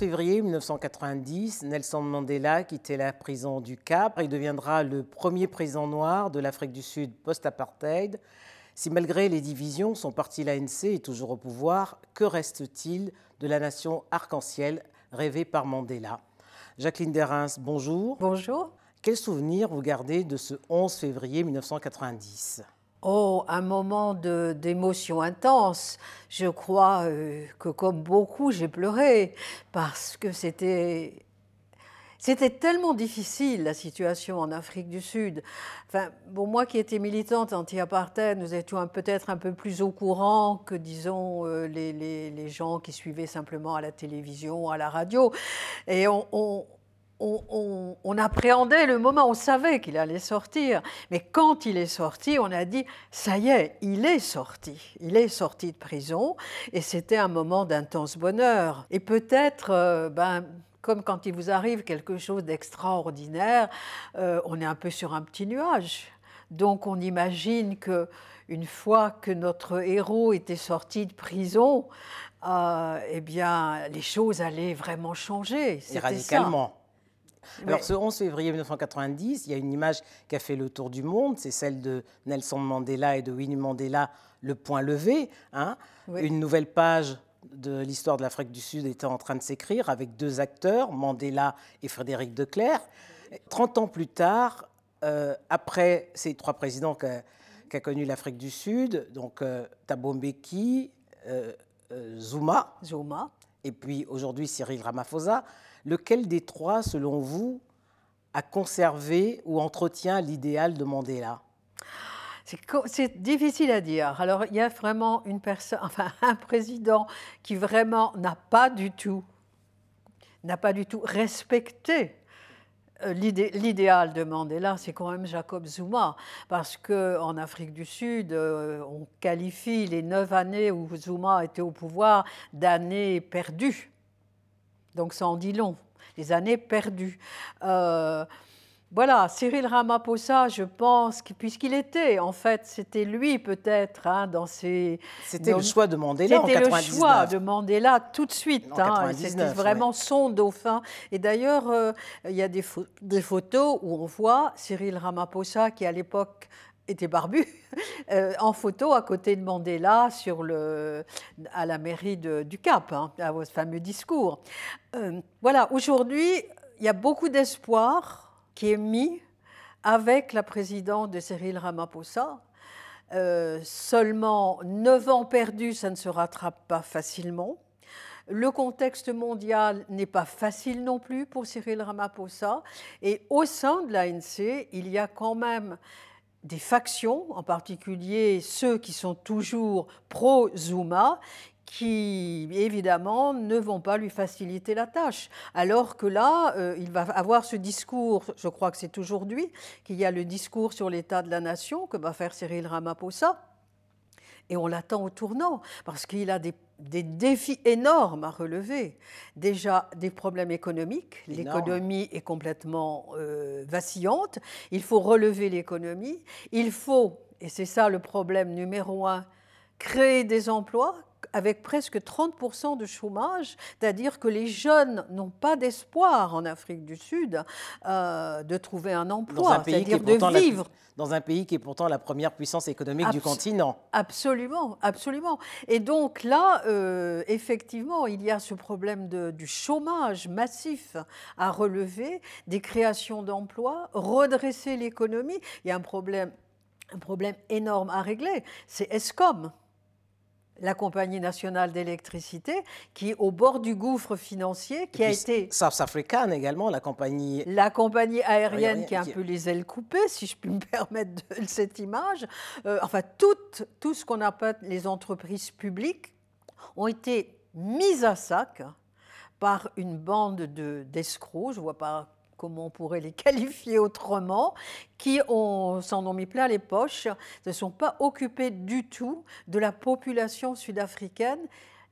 11 février 1990, Nelson Mandela quittait la prison du Cap. Il deviendra le premier président noir de l'Afrique du Sud post-apartheid. Si malgré les divisions, son parti l'ANC est toujours au pouvoir, que reste-t-il de la nation arc-en-ciel rêvée par Mandela? Jacqueline Derins, bonjour. Bonjour. Quel souvenir vous gardez de ce 11 février 1990 Oh, un moment d'émotion intense. Je crois euh, que comme beaucoup, j'ai pleuré parce que c'était c'était tellement difficile la situation en Afrique du Sud. Enfin, bon, moi qui étais militante anti-apartheid, nous étions peut-être un peu plus au courant que, disons, euh, les, les, gens qui suivaient simplement à la télévision, à la radio. Et on, appréhendait le moment, on savait qu'il allait sortir. Mais quand il est sorti, on a dit, ça y est, il est sorti. Il est sorti de prison et c'était un moment d'intense bonheur. Et peut-être, euh, ben, comme quand il vous arrive quelque chose d'extraordinaire, euh, on est un peu sur un petit nuage. Donc on imagine que une fois que notre héros était sorti de prison, euh, eh bien, les choses allaient vraiment changer. Et radicalement. Alors, ce 11 février 1990, il y a une image qui a fait le tour du monde, c'est celle de Nelson Mandela et de Winnie Mandela, le point levé. Hein. Une nouvelle page de l'histoire de l'Afrique du Sud était en train de s'écrire avec deux acteurs, Mandela et Frédéric de Clercq. 30 ans plus tard, euh, après ces trois présidents qu'a connu l'Afrique du Sud, donc euh, Thabo Mbeki, euh, Zuma, Zuma, et puis aujourd'hui Cyril Ramaphosa, Lequel des trois, selon vous, a conservé ou entretient l'idéal de Mandela? C'est difficile à dire. Alors, il y a vraiment une personne, un président qui vraiment n'a pas du tout, n'a pas du tout respecté euh, l'idéal de Mandela, c'est quand même Jacob Zuma, parce qu'en Afrique du Sud, euh, on qualifie les neuf années où Zuma était au pouvoir d'années perdues. Donc ça en dit long, les années perdues. Euh, voilà, Cyril Ramaphosa, je pense, puisqu'il était, en fait, c'était lui peut-être hein, dans ses... C'était le choix de Mandela en 99. C'était le choix de Mandela tout de suite. Hein, c'était vraiment son dauphin. Et d'ailleurs, euh, il y a des, des, photos où on voit Cyril Ramaphosa, qui à l'époque était barbu, euh, en photo à côté de Mandela sur le, à la mairie du Cap, hein, à votre fameux discours. Euh, voilà, aujourd'hui, il y a beaucoup d'espoir qui est mis avec la présidente de Cyril Ramaphosa. Euh, seulement 9 ans perdus, ça ne se rattrape pas facilement. Le contexte mondial n'est pas facile non plus pour Cyril Ramaphosa. Et au sein de l'ANC, il y a quand même des factions, en particulier ceux qui sont toujours pro-Zuma, qui évidemment ne vont pas lui faciliter la tâche. Alors que là, euh, il va avoir ce discours, je crois que c'est aujourd'hui, qu'il y a le discours sur l'état de la nation que va faire Cyril Ramaphosa. Et on l'attend au tournant, parce qu'il a des, défis énormes à relever. Déjà des problèmes économiques, l'économie est complètement euh, vacillante, il faut relever l'économie, il faut, et c'est ça le problème numéro un, créer des emplois, avec presque 30% de chômage, c'est-à-dire que les jeunes n'ont pas d'espoir en Afrique du Sud euh, de trouver un emploi, c'est-à-dire de vivre. dans un pays qui est pourtant la première puissance économique du continent. Absolument, absolument. Et donc là, euh, effectivement, il y a ce problème de, du chômage massif à relever, des créations d'emplois, redresser l'économie. Il y a un problème, un problème énorme à régler, c'est ESCOM la compagnie nationale d'électricité, qui est au bord du gouffre financier, qui a été... South African également, la compagnie... La compagnie aérienne, qui a un peu les ailes coupées, si je puis me permettre de, cette image. Euh, enfin, tout, tout ce qu'on appelle les entreprises publiques ont été mises à sac par une bande d'escrocs, je ne vois pas comment on pourrait les qualifier autrement, qui s'en ont mis plein les poches, ne sont pas occupés du tout de la population sud-africaine.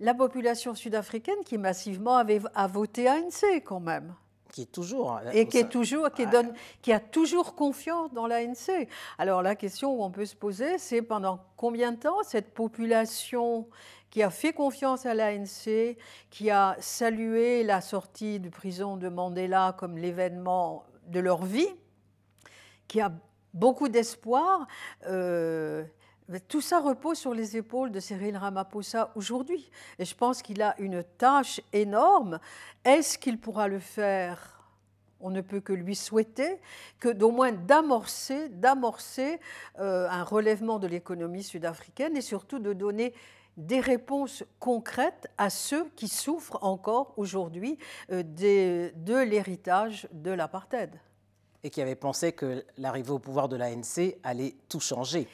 La population sud-africaine qui massivement avait, a voté ANC quand même. qui est toujours hein, et qui est toujours qui donne qui a toujours confiance dans l'ANC. Alors la question qu'on peut se poser, c'est pendant combien de temps cette population qui a fait confiance à l'ANC, qui a salué la sortie de prison de Mandela comme l'événement de leur vie, qui a beaucoup d'espoir. Euh, tout ça repose sur les épaules de Cyril Ramaphosa aujourd'hui. Et je pense qu'il a une tâche énorme. Est-ce qu'il pourra le faire? On ne peut que lui souhaiter que d'au moins d'amorcer, d'amorcer euh, un relèvement de l'économie sud-africaine et surtout de donner des réponses concrètes à ceux qui souffrent encore aujourd'hui euh, de l'héritage de l'apartheid. Et qui avaient pensé que l'arrivée au pouvoir de l'ANC allait tout changer.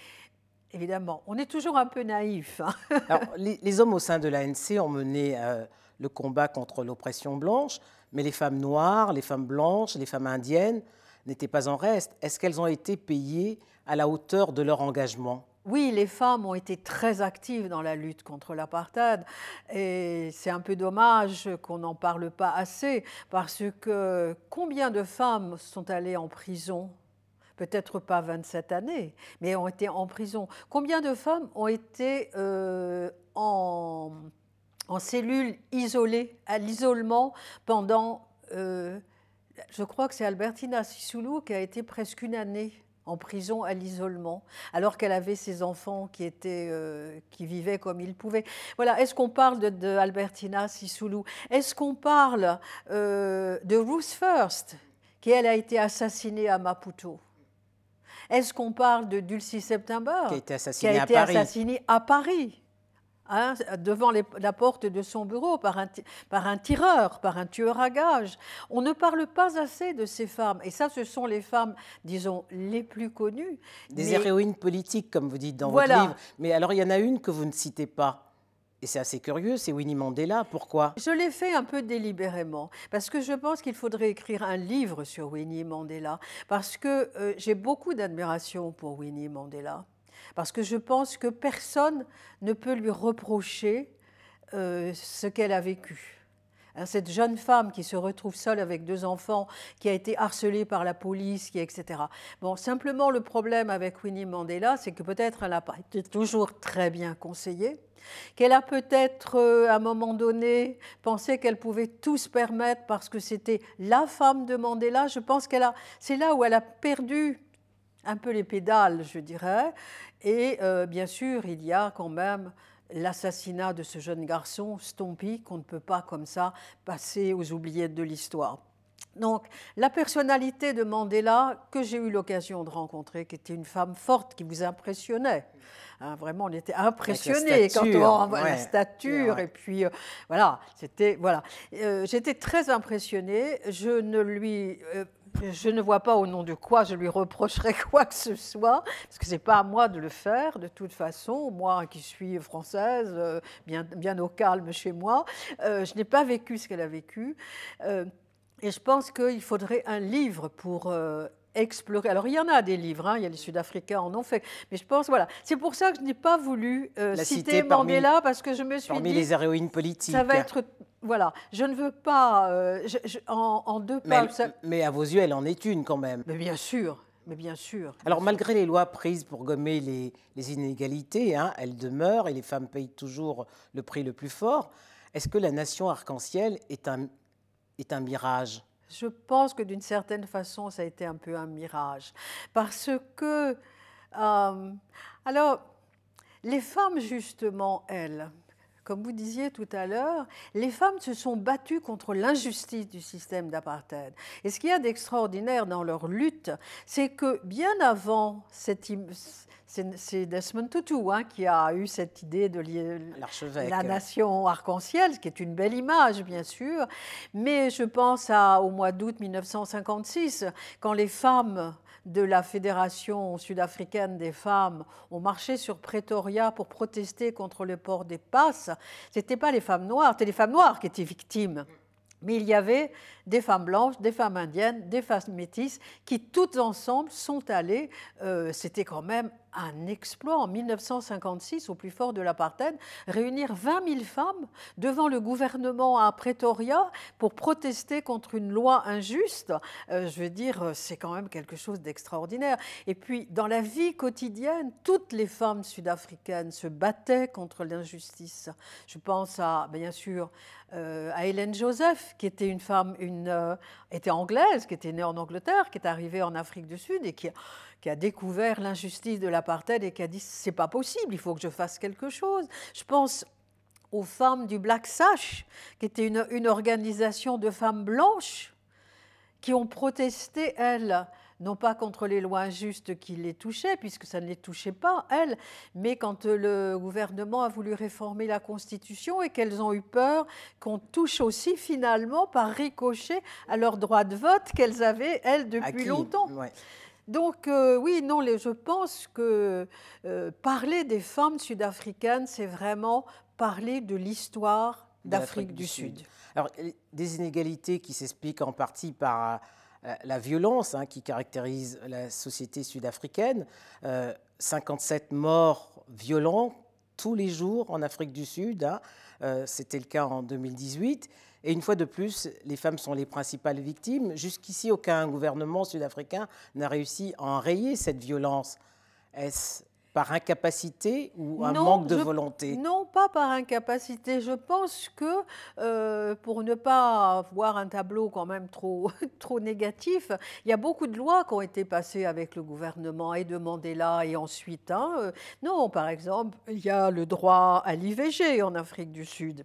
Évidemment, on est toujours un peu naïf. Hein. les, hommes au sein de l'ANC ont mené euh, le combat contre l'oppression blanche, mais les femmes noires, les femmes blanches, les femmes indiennes n'étaient pas en reste. Est-ce qu'elles ont été payées à la hauteur de leur engagement? Oui, les femmes ont été très actives dans la lutte contre l'apartheid et c'est un peu dommage qu'on n'en parle pas assez parce que combien de femmes sont allées en prison? Peut-être pas 27 années, mais ont été en prison. Combien de femmes ont été euh, en, cellules isolées, à l'isolement pendant, euh, je crois que c'est Albertina Sissoulou qui a été presque une année en prison à l'isolement, alors qu'elle avait ses enfants qui, étaient, euh, qui vivaient comme ils pouvaient. Voilà, est-ce qu'on parle de, de Albertina Sissoulou Est-ce qu'on parle de Ruth First, qui elle a été assassinée à Maputo? Est-ce qu'on parle de Dulcie September Qui a été assassinée, à, Paris? assassinée à Paris? Hein, devant la porte de son bureau par un, par un tireur, par un tueur à gages. On ne parle pas assez de ces femmes. Et ça, ce sont les femmes, disons, les plus connues. Des héroïnes politiques, comme vous dites dans votre livre. Mais alors, il y en a une que vous ne citez pas. Et c'est assez curieux, c'est Winnie Mandela. Pourquoi? Je l'ai fait un peu délibérément, parce que je pense qu'il faudrait écrire un livre sur Winnie Mandela, parce que euh, j'ai beaucoup d'admiration pour Winnie Mandela, parce que je pense que personne ne peut lui reprocher euh, ce qu'elle a vécu. Hein, cette jeune femme qui se retrouve seule avec deux enfants, qui a été harcelée par la police, qui, etc. Bon, simplement le problème avec Winnie Mandela, c'est que peut-être elle n'a pas été toujours très bien conseillée qu'elle a peut-être euh, à un moment donné pensé qu'elle pouvait tout se permettre parce que c'était la femme de Mandela. Je pense qu'elle a, c'est là où elle a perdu un peu les pédales, je dirais. Et euh, bien sûr, il y a quand même l'assassinat de ce jeune garçon, Stompy, qu'on ne peut pas comme ça passer aux oubliettes de l'histoire. Donc, la personnalité de Mandela, que j'ai eu l'occasion de rencontrer, qui était une femme forte, qui vous impressionnait. Hein, vraiment, on était impressionnés quand on voit la stature. Et puis, euh, voilà, c'était. Voilà. Euh, j'étais très impressionnée. Je ne lui. Euh, je ne vois pas au nom de quoi je lui reprocherais quoi que ce soit, parce que ce n'est pas à moi de le faire, de toute façon. Moi qui suis française, bien, bien au calme chez moi, je n'ai pas vécu ce qu'elle a vécu. Et je pense qu'il faudrait un livre pour euh, explorer. Alors, il y en a des livres, hein, il y a les Sud-Africains en ont fait, mais je pense, voilà. C'est pour ça que je n'ai pas voulu euh, citer Mandela, parce que je me suis parmi dit. les héroïnes politiques. Ça va être. Voilà, je ne veux pas. Euh, en, deux pages. Mais, à vos yeux, elle en est une quand même. Mais bien sûr. Mais bien sûr. Alors, malgré les lois prises pour gommer les, les inégalités, hein, elles demeurent et les femmes payent toujours le prix le plus fort. Est-ce que la nation arc-en-ciel est un est un mirage? Je pense que d'une certaine façon, ça a été un peu un mirage. Parce que, euh, alors, les femmes, justement, elles, comme vous disiez tout à l'heure, les femmes se sont battues contre l'injustice du système d'apartheid. Et ce qu'il y a d'extraordinaire dans leur lutte, c'est que bien avant cette, c'est Desmond Tutu hein, qui a eu cette idée de la nation arc-en-ciel, ce qui est une belle image, bien sûr. Mais je pense à, au mois d'août 1956, quand les femmes de la Fédération sud-africaine des femmes ont marché sur Pretoria pour protester contre le port des passes. Ce n'étaient pas les femmes noires, c'était les femmes noires qui étaient victimes. Mais il y avait des femmes blanches, des femmes indiennes, des femmes métisses qui toutes ensemble sont allées. Euh, c'était quand même un exploit en 1956, au plus fort de l'apartheid, réunir 20 000 femmes devant le gouvernement à Pretoria pour protester contre une loi injuste. Euh, je veux dire, c'est quand même quelque chose d'extraordinaire. Et puis, dans la vie quotidienne, toutes les femmes sud-africaines se battaient contre l'injustice. Je pense à, bien sûr, euh, à Hélène Joseph, qui était une femme, une, euh, était anglaise, qui était née en Angleterre, qui est arrivée en Afrique du Sud et qui, qui a découvert l'injustice de l'apartheid et qui a dit c'est pas possible, il faut que je fasse quelque chose. Je pense aux femmes du Black Sash, qui était une, une organisation de femmes blanches qui ont protesté, elles, non pas contre les lois injustes qui les touchaient, puisque ça ne les touchait pas, elles, mais quand le gouvernement a voulu réformer la Constitution et qu'elles ont eu peur qu'on touche aussi finalement par ricochet à leur droit de vote qu'elles avaient, elles, depuis longtemps. Donc euh, oui, non, je pense que euh, parler des femmes sud-africaines, c'est vraiment parler de l'histoire d'Afrique du, Sud. Alors, des inégalités qui s'expliquent en partie par euh, la violence hein, qui caractérise la société sud-africaine. 57 euh, morts violents tous les jours en Afrique du Sud. Hein. C'était le cas en 2018. Et une fois de plus, les femmes sont les principales victimes. Jusqu'ici, aucun gouvernement sud-africain n'a réussi à enrayer cette violence. Est-ce par incapacité ou un manque de volonté? Non, pas par incapacité. Je pense que euh, pour ne pas avoir un tableau quand même trop, trop négatif, il y a beaucoup de lois qui ont été passées avec le gouvernement et de Mandela et ensuite. Hein, euh, non, par exemple, il y a le droit à l'IVG en Afrique du Sud.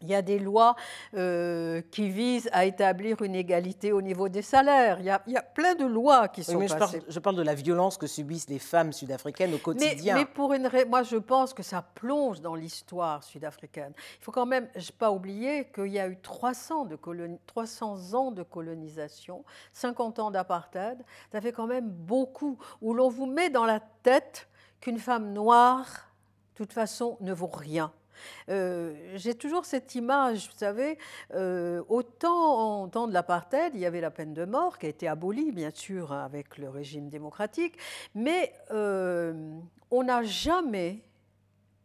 Il y a des lois euh, qui visent à établir une égalité au niveau des salaires. Il y a, plein de lois qui sont mais passées. Je parle, de la violence que subissent les femmes sud-africaines au quotidien. Mais, pour une, moi, je pense que ça plonge dans l'histoire sud-africaine. Il faut quand même pas oublier qu'il y a eu 300, de 300 ans de colonisation, 50 ans d'apartheid. Ça fait quand même beaucoup, où l'on vous met dans la tête qu'une femme noire, de toute façon, ne vaut rien j'ai toujours cette image, vous savez, euh, autant en temps de l'apartheid, il y avait la peine de mort qui a été abolie, bien sûr, avec le régime démocratique, mais euh, on n'a jamais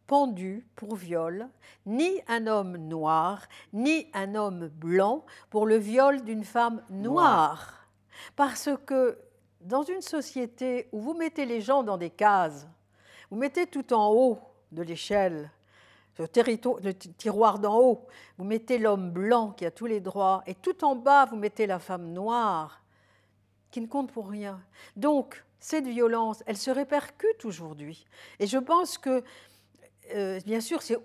pendu pour viol ni un homme noir, ni un homme blanc pour le viol d'une femme noire. Parce que dans une société où vous mettez les gens dans des cases, vous mettez tout en haut de l'échelle le, tiroir d'en haut, vous mettez l'homme blanc qui a tous les droits, et tout en bas, vous mettez la femme noire qui ne compte pour rien. Donc, cette violence, elle se répercute aujourd'hui. Et je pense que, euh, bien sûr, c'est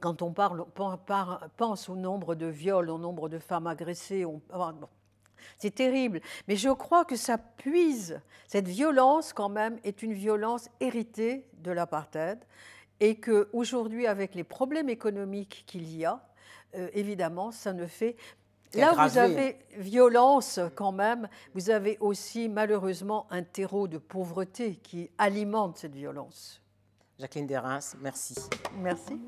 quand on parle, on pense au nombre de viols, au nombre de femmes agressées, c'est terrible. Mais je crois que ça puise, cette violence quand même est une violence héritée de l'apartheid et qu'aujourd'hui, avec les problèmes économiques qu'il y a, euh, évidemment, ça ne fait Là, vous avez violence quand même, vous avez aussi malheureusement un terreau de pauvreté qui alimente cette violence. Jacqueline Derins, merci. Merci.